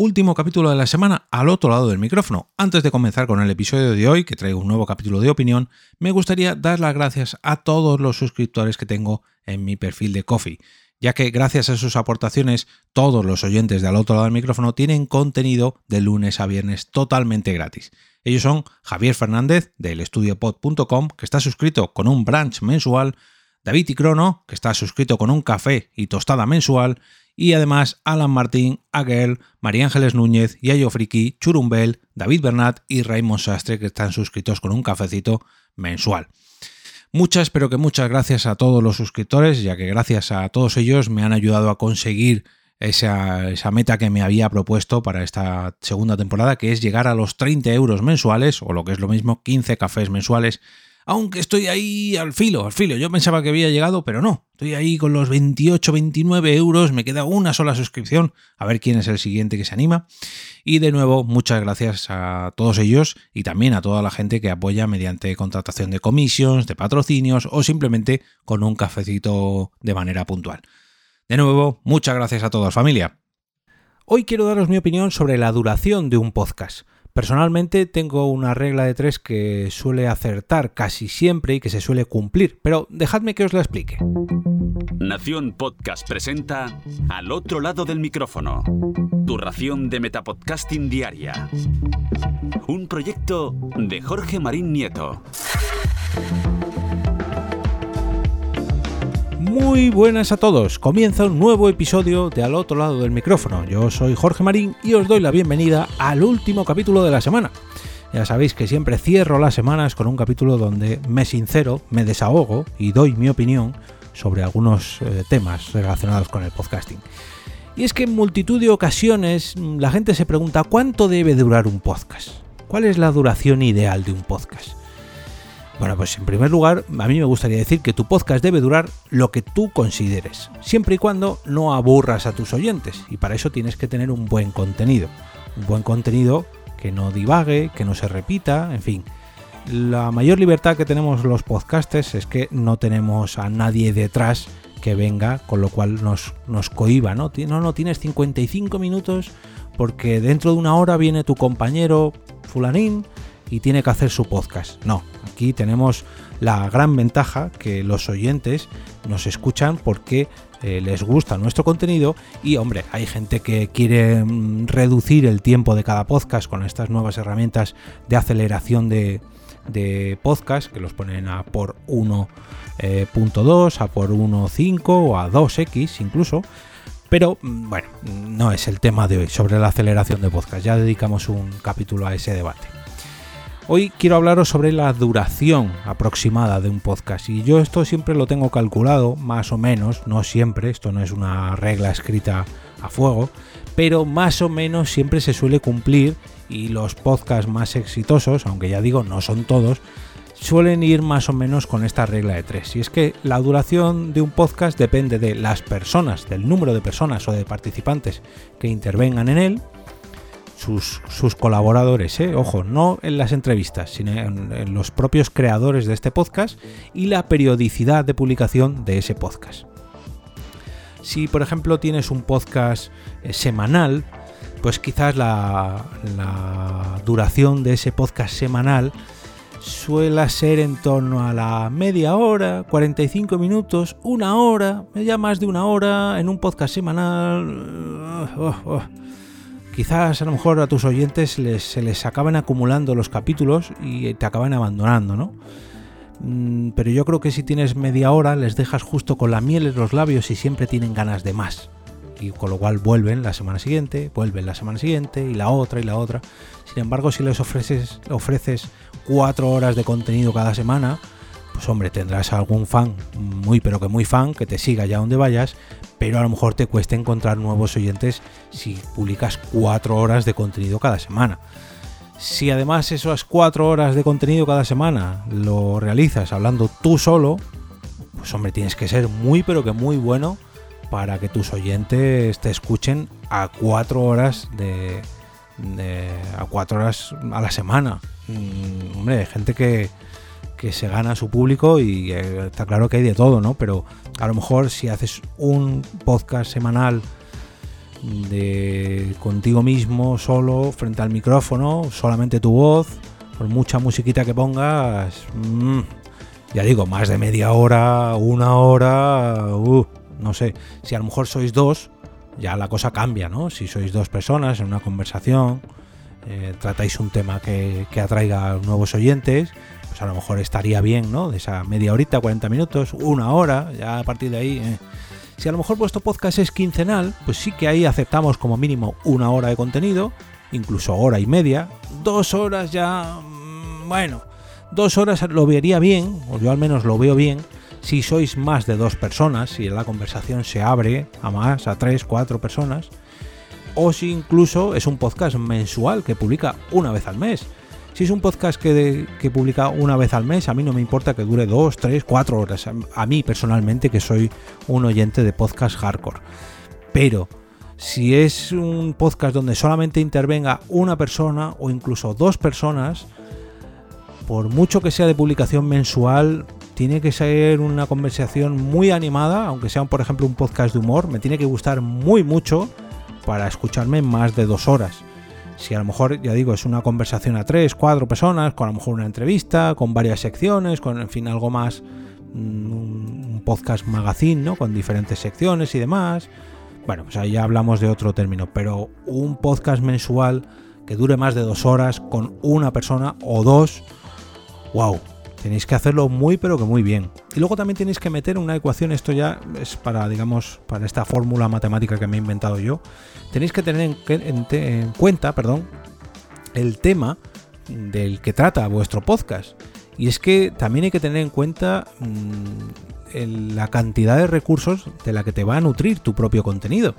último capítulo de la semana al otro lado del micrófono. Antes de comenzar con el episodio de hoy, que traigo un nuevo capítulo de opinión, me gustaría dar las gracias a todos los suscriptores que tengo en mi perfil de Coffee, ya que gracias a sus aportaciones todos los oyentes de al otro lado del micrófono tienen contenido de lunes a viernes totalmente gratis. Ellos son Javier Fernández del estudiopod.com, que está suscrito con un branch mensual, David y Crono, que está suscrito con un café y tostada mensual, y además Alan Martín, Aguel, María Ángeles Núñez, Yayo Friki, Churumbel, David Bernat y Raymond Sastre, que están suscritos con un cafecito mensual. Muchas, pero que muchas gracias a todos los suscriptores, ya que gracias a todos ellos me han ayudado a conseguir esa, esa, meta que me había propuesto para esta segunda temporada, que es llegar a los 30 euros mensuales, o lo que es lo mismo, 15 cafés mensuales aunque estoy ahí al filo, al filo. Yo pensaba que había llegado, pero no. Estoy ahí con los 28, 29 euros, me queda una sola suscripción, a ver quién es el siguiente que se anima. Y de nuevo, muchas gracias a todos ellos y también a toda la gente que apoya mediante contratación de comisiones, de patrocinios o simplemente con un cafecito de manera puntual. De nuevo, muchas gracias a todos, familia. Hoy quiero daros mi opinión sobre la duración de un podcast. Personalmente tengo una regla de tres que suele acertar casi siempre y que se suele cumplir, pero dejadme que os la explique. Nación Podcast presenta Al otro lado del micrófono, tu ración de Metapodcasting Diaria. Un proyecto de Jorge Marín Nieto. Muy buenas a todos, comienza un nuevo episodio de Al otro lado del micrófono. Yo soy Jorge Marín y os doy la bienvenida al último capítulo de la semana. Ya sabéis que siempre cierro las semanas con un capítulo donde me sincero, me desahogo y doy mi opinión sobre algunos eh, temas relacionados con el podcasting. Y es que en multitud de ocasiones la gente se pregunta cuánto debe durar un podcast. ¿Cuál es la duración ideal de un podcast? Bueno, pues en primer lugar, a mí me gustaría decir que tu podcast debe durar lo que tú consideres, siempre y cuando no aburras a tus oyentes, y para eso tienes que tener un buen contenido. Un buen contenido que no divague, que no se repita, en fin. La mayor libertad que tenemos los podcasters es que no tenemos a nadie detrás que venga, con lo cual nos, nos cohiba, ¿no? No, no, tienes 55 minutos porque dentro de una hora viene tu compañero fulanín y tiene que hacer su podcast. No, aquí tenemos la gran ventaja que los oyentes nos escuchan porque eh, les gusta nuestro contenido y hombre, hay gente que quiere mm, reducir el tiempo de cada podcast con estas nuevas herramientas de aceleración de, podcast que los ponen a por 1.2, eh, a por 1.5 o a 2x incluso. Pero mm, bueno, no es el tema de hoy sobre la aceleración de podcast. Ya dedicamos un capítulo a ese debate. Hoy quiero hablaros sobre la duración aproximada de un podcast y yo esto siempre lo tengo calculado, más o menos, no siempre, esto no es una regla escrita a fuego, pero más o menos siempre se suele cumplir y los podcasts más exitosos, aunque ya digo no son todos, suelen ir más o menos con esta regla de tres. Y es que la duración de un podcast depende de las personas, del número de personas o de participantes que intervengan en él, sus, colaboradores, ¿eh? ojo, no en las entrevistas, sino en, los propios creadores de este podcast y la periodicidad de publicación de ese podcast. Si, por ejemplo, tienes un podcast eh, semanal, pues quizás la, duración de ese podcast semanal suele ser en torno a la media hora, 45 minutos, una hora, ya más de una hora en un podcast semanal. Oh, oh, quizás a lo mejor a tus oyentes se les acaban acumulando los capítulos y te acaban abandonando, ¿no? Mm, pero yo creo que si tienes media hora les dejas justo con la miel en los labios y siempre tienen ganas de más. Y con lo cual vuelven la semana siguiente, vuelven la semana siguiente y la otra y la otra. Sin embargo, si les ofreces, ofreces cuatro horas de contenido cada semana, pues hombre, tendrás algún fan, muy pero que muy fan, que te siga allá donde vayas, pero a lo mejor te cuesta encontrar nuevos oyentes si publicas cuatro horas de contenido cada semana. Si además esas cuatro horas de contenido cada semana lo realizas hablando tú solo, pues hombre, tienes que ser muy pero que muy bueno para que tus oyentes te escuchen a cuatro horas de, a cuatro horas a la semana. Mm, hombre, hay gente que, que se gana su público y eh, está claro que hay de todo, ¿no? Pero a lo mejor si haces un podcast semanal de contigo mismo, solo, frente al micrófono, solamente tu voz, por mucha musiquita que pongas, mm, ya digo, más de media hora, una hora, uh, no sé, si a lo mejor sois dos, ya la cosa cambia, ¿no? Si sois dos personas en una conversación, eh, tratáis un tema que, atraiga a nuevos oyentes, pues a lo mejor estaría bien, ¿no? De esa media horita, 40 minutos, una hora, ya a partir de ahí... Eh. Si a lo mejor vuestro podcast es quincenal, pues sí que ahí aceptamos como mínimo una hora de contenido, incluso hora y media. Dos horas ya... Mm, bueno, dos horas lo vería bien, o yo al menos lo veo bien, si sois más de dos personas, si la conversación se abre a más, a tres, cuatro personas, o si incluso es un podcast mensual que publica una vez al mes. Si es un podcast que, publica una vez al mes, a mí no me importa que dure dos, tres, cuatro horas. A, mí personalmente, que soy un oyente de podcast hardcore. Pero si es un podcast donde solamente intervenga una persona o incluso dos personas, por mucho que sea de publicación mensual, tiene que ser una conversación muy animada, aunque sea por ejemplo un podcast de humor, me tiene que gustar muy mucho para escucharme más de dos horas. Si a lo mejor, ya digo, es una conversación a tres, cuatro personas, con a lo mejor una entrevista, con varias secciones, con en fin algo más, mm, un podcast magazine, ¿no? Con diferentes secciones y demás. Bueno, pues ahí ya hablamos de otro término, pero un podcast mensual que dure más de dos horas con una persona o dos, wow, Tenéis que hacerlo muy pero que muy bien. Y luego también tenéis que meter una ecuación, esto ya es para, digamos, para esta fórmula matemática que me he inventado yo. Tenéis que tener en, cuenta, perdón, el tema del que trata vuestro podcast. Y es que también hay que tener en cuenta la cantidad de recursos de la que te va a nutrir tu propio contenido.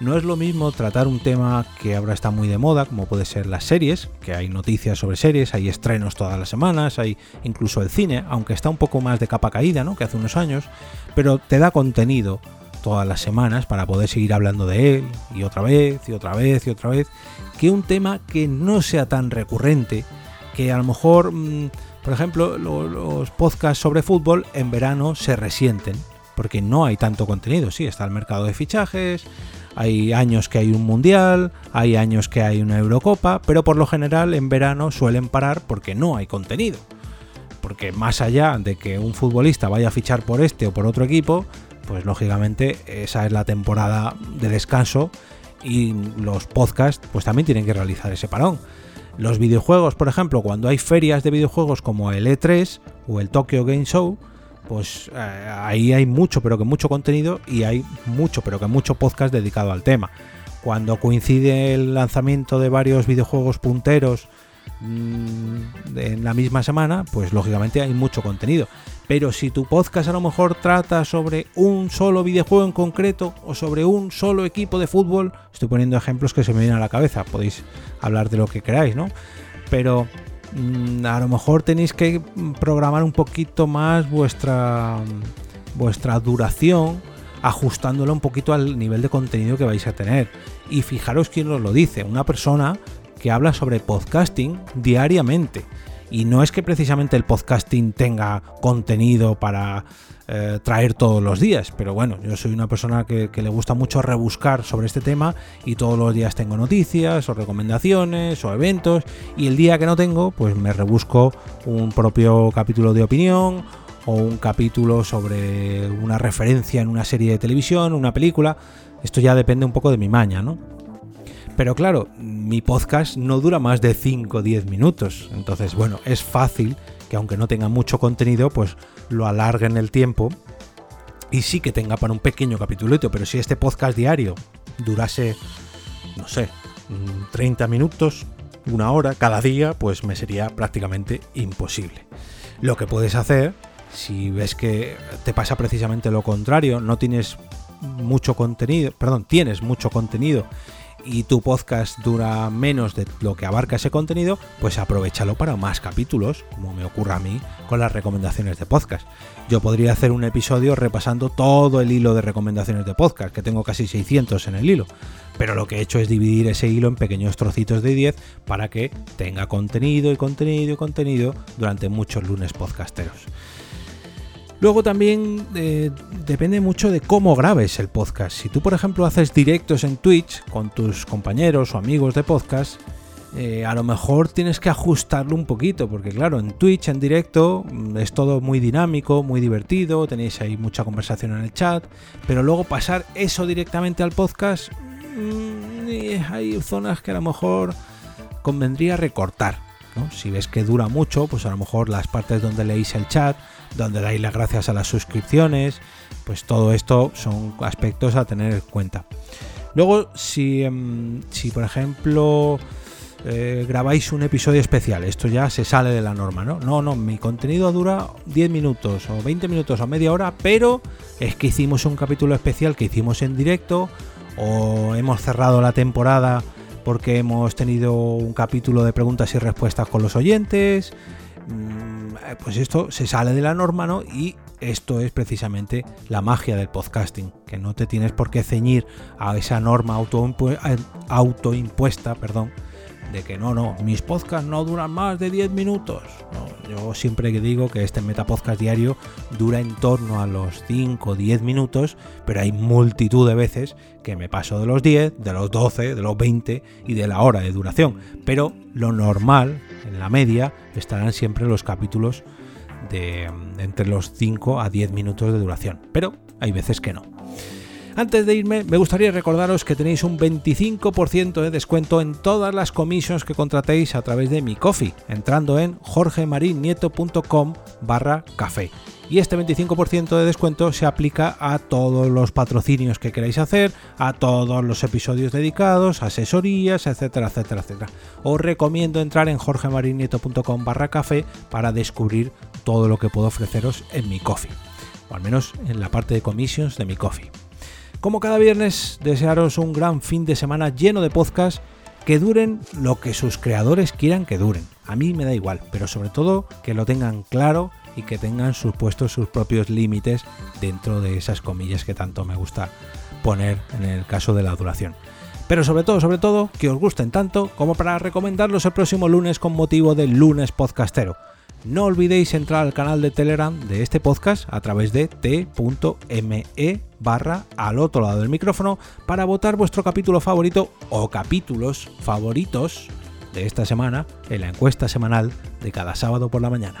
No es lo mismo tratar un tema que ahora está muy de moda, como puede ser las series, que hay noticias sobre series, hay estrenos todas las semanas, hay incluso el cine, aunque está un poco más de capa caída, ¿no? Que hace unos años, pero te da contenido todas las semanas para poder seguir hablando de él y otra vez y otra vez y otra vez, que un tema que no sea tan recurrente, que a lo mejor, mm, por ejemplo, los podcasts sobre fútbol en verano se resienten, porque no hay tanto contenido, sí, está el mercado de fichajes, hay años que hay un mundial, hay años que hay una Eurocopa, pero por lo general en verano suelen parar porque no hay contenido. Porque más allá de que un futbolista vaya a fichar por este o por otro equipo, pues lógicamente esa es la temporada de descanso y los podcasts pues también tienen que realizar ese parón. Los videojuegos, por ejemplo, cuando hay ferias de videojuegos como el E3 o el Tokyo Game Show, pues eh, ahí hay mucho, pero que mucho contenido y hay mucho, pero que mucho podcast dedicado al tema. Cuando coincide el lanzamiento de varios videojuegos punteros en la misma semana, pues lógicamente hay mucho contenido. Pero si tu podcast a lo mejor trata sobre un solo videojuego en concreto o sobre un solo equipo de fútbol, estoy poniendo ejemplos que se me vienen a la cabeza, podéis hablar de lo que queráis, ¿no? Pero Mm, a lo mejor tenéis que programar un poquito más vuestra, vuestra duración ajustándolo un poquito al nivel de contenido que vais a tener. Y fijaros quién os lo dice, una persona que habla sobre podcasting diariamente. Y no es que precisamente el podcasting tenga contenido para eh, traer todos los días, pero bueno, yo soy una persona que, le gusta mucho rebuscar sobre este tema y todos los días tengo noticias o recomendaciones o eventos y el día que no tengo, pues me rebusco un propio capítulo de opinión o un capítulo sobre una referencia en una serie de televisión, una película. Esto ya depende un poco de mi maña, ¿no? Pero claro, mi podcast no dura más de 5 o 10 minutos. Entonces, bueno, es fácil que aunque no tenga mucho contenido, pues lo alargue en el tiempo y sí que tenga para un pequeño capitulito, pero si este podcast diario durase, no sé, 30 minutos, una hora cada día, pues me sería prácticamente imposible. Lo que puedes hacer, si ves que te pasa precisamente lo contrario, no tienes mucho contenido, perdón, tienes mucho contenido y tu podcast dura menos de lo que abarca ese contenido, pues aprovechalo para más capítulos, como me ocurre a mí con las recomendaciones de podcast. Yo podría hacer un episodio repasando todo el hilo de recomendaciones de podcast, que tengo casi 600 en el hilo, pero lo que he hecho es dividir ese hilo en pequeños trocitos de 10 para que tenga contenido y contenido y contenido durante muchos lunes podcasteros. Luego también eh, depende mucho de cómo grabes el podcast. Si tú, por ejemplo, haces directos en Twitch con tus compañeros o amigos de podcast, eh, a lo mejor tienes que ajustarlo un poquito, porque claro, en Twitch en directo mm, es todo muy dinámico, muy divertido, tenéis ahí mucha conversación en el chat, pero luego pasar eso directamente al podcast, mm, hay zonas que a lo mejor convendría recortar. Si ves que dura mucho, pues a lo mejor las partes donde leéis el chat, donde dais las gracias a las suscripciones, pues todo esto son aspectos a tener en cuenta. Luego, si, em, si por ejemplo eh, grabáis un episodio especial, esto ya se sale de la norma, ¿no? No, no, mi contenido dura 10 minutos o 20 minutos o media hora, pero es que hicimos un capítulo especial que hicimos en directo o hemos cerrado la temporada porque hemos tenido un capítulo de preguntas y respuestas con los oyentes. Mm, eh, pues esto se sale de la norma, ¿no? Y esto es precisamente la magia del podcasting, que no te tienes por qué ceñir a esa norma eh, autoimpuesta, perdón, de que no, no, mis podcasts no duran más de 10 minutos. yo siempre digo que este Metapodcast diario dura en torno a los 5 o 10 minutos, pero hay multitud de veces que me paso de los 10, de los 12, de los 20 y de la hora de duración. Pero lo normal, en la media, estarán siempre los capítulos de entre los 5 a 10 minutos de duración. Pero hay veces que no. Antes de irme, me gustaría recordaros que tenéis un 25% de descuento en todas las comisiones que contratéis a través de mi coffee, entrando en jorgemarinieto.com barra café. Y este 25% de descuento se aplica a todos los patrocinios que queráis hacer, a todos los episodios dedicados, asesorías, etcétera, etcétera, etcétera. Os recomiendo entrar en jorgemarinieto.com barra café para descubrir todo lo que puedo ofreceros en mi coffee, o al menos en la parte de commissions de mi coffee. Como cada viernes, desearos un gran fin de semana lleno de podcasts que duren lo que sus creadores quieran que duren. A mí me da igual, pero sobre todo que lo tengan claro y que tengan sus puestos sus propios límites dentro de esas comillas que tanto me gusta poner en el caso de la duración. Pero sobre todo, sobre todo, que os gusten tanto como para recomendarlos el próximo lunes con motivo del lunes podcastero. No olvidéis entrar al canal de Telegram de este podcast a través de t.me barra al otro lado del micrófono para votar vuestro capítulo favorito o capítulos favoritos de esta semana en la encuesta semanal de cada sábado por la mañana.